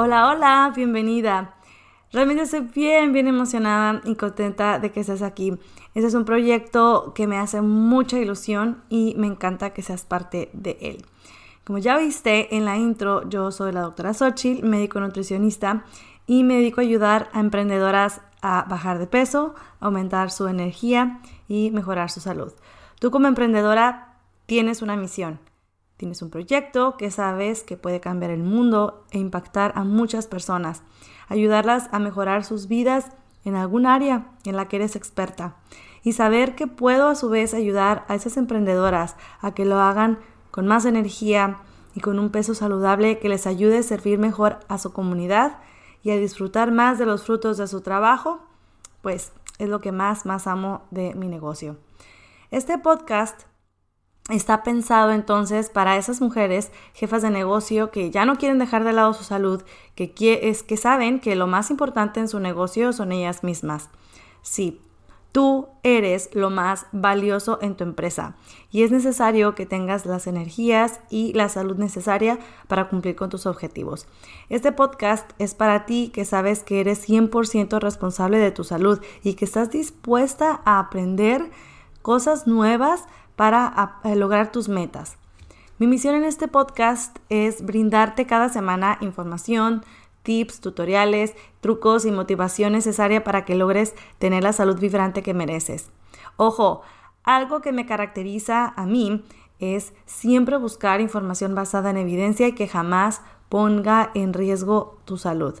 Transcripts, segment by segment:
Hola, hola, bienvenida. Realmente estoy bien, bien emocionada y contenta de que estés aquí. Este es un proyecto que me hace mucha ilusión y me encanta que seas parte de él. Como ya viste en la intro, yo soy la doctora Xochitl, médico nutricionista, y me dedico a ayudar a emprendedoras a bajar de peso, aumentar su energía y mejorar su salud. Tú como emprendedora tienes una misión Tienes un proyecto que sabes que puede cambiar el mundo e impactar a muchas personas, ayudarlas a mejorar sus vidas en algún área en la que eres experta y saber que puedo a su vez ayudar a esas emprendedoras a que lo hagan con más energía y con un peso saludable que les ayude a servir mejor a su comunidad y a disfrutar más de los frutos de su trabajo, pues es lo que más, más amo de mi negocio. Este podcast Está pensado entonces para esas mujeres, jefas de negocio, que ya no quieren dejar de lado su salud, que, es, que saben que lo más importante en su negocio son ellas mismas. Sí, tú eres lo más valioso en tu empresa y es necesario que tengas las energías y la salud necesaria para cumplir con tus objetivos. Este podcast es para ti que sabes que eres 100% responsable de tu salud y que estás dispuesta a aprender cosas nuevas para lograr tus metas. Mi misión en este podcast es brindarte cada semana información, tips, tutoriales, trucos y motivación necesaria para que logres tener la salud vibrante que mereces. Ojo, algo que me caracteriza a mí es siempre buscar información basada en evidencia y que jamás ponga en riesgo tu salud.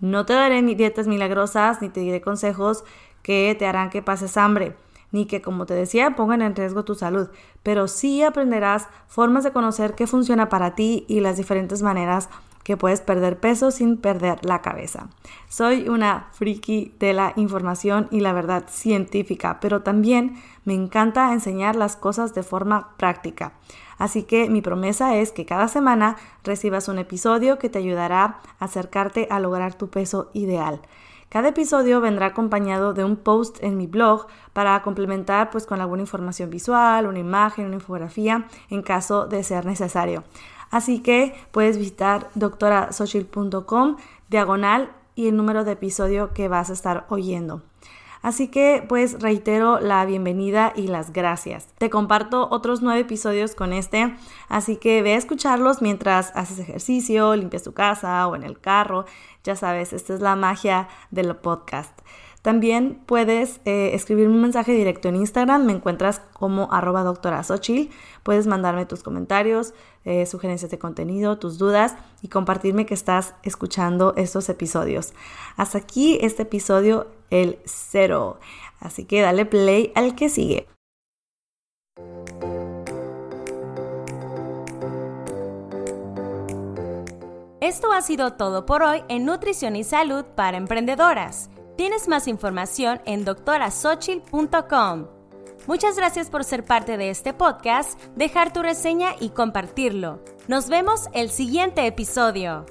No te daré dietas milagrosas ni te diré consejos que te harán que pases hambre ni que, como te decía, pongan en riesgo tu salud, pero sí aprenderás formas de conocer qué funciona para ti y las diferentes maneras que puedes perder peso sin perder la cabeza. Soy una friki de la información y la verdad científica, pero también me encanta enseñar las cosas de forma práctica. Así que mi promesa es que cada semana recibas un episodio que te ayudará a acercarte a lograr tu peso ideal. Cada episodio vendrá acompañado de un post en mi blog para complementar pues con alguna información visual, una imagen, una infografía en caso de ser necesario. Así que puedes visitar doctorasochil.com diagonal y el número de episodio que vas a estar oyendo. Así que pues reitero la bienvenida y las gracias. Te comparto otros nueve episodios con este, así que ve a escucharlos mientras haces ejercicio, limpias tu casa o en el carro. Ya sabes, esta es la magia del podcast. También puedes eh, escribirme un mensaje directo en Instagram, me encuentras como arroba doctora Puedes mandarme tus comentarios, eh, sugerencias de contenido, tus dudas y compartirme que estás escuchando estos episodios. Hasta aquí este episodio, el cero. Así que dale play al que sigue. Esto ha sido todo por hoy en Nutrición y Salud para Emprendedoras. Tienes más información en doctorasochil.com. Muchas gracias por ser parte de este podcast, dejar tu reseña y compartirlo. Nos vemos el siguiente episodio.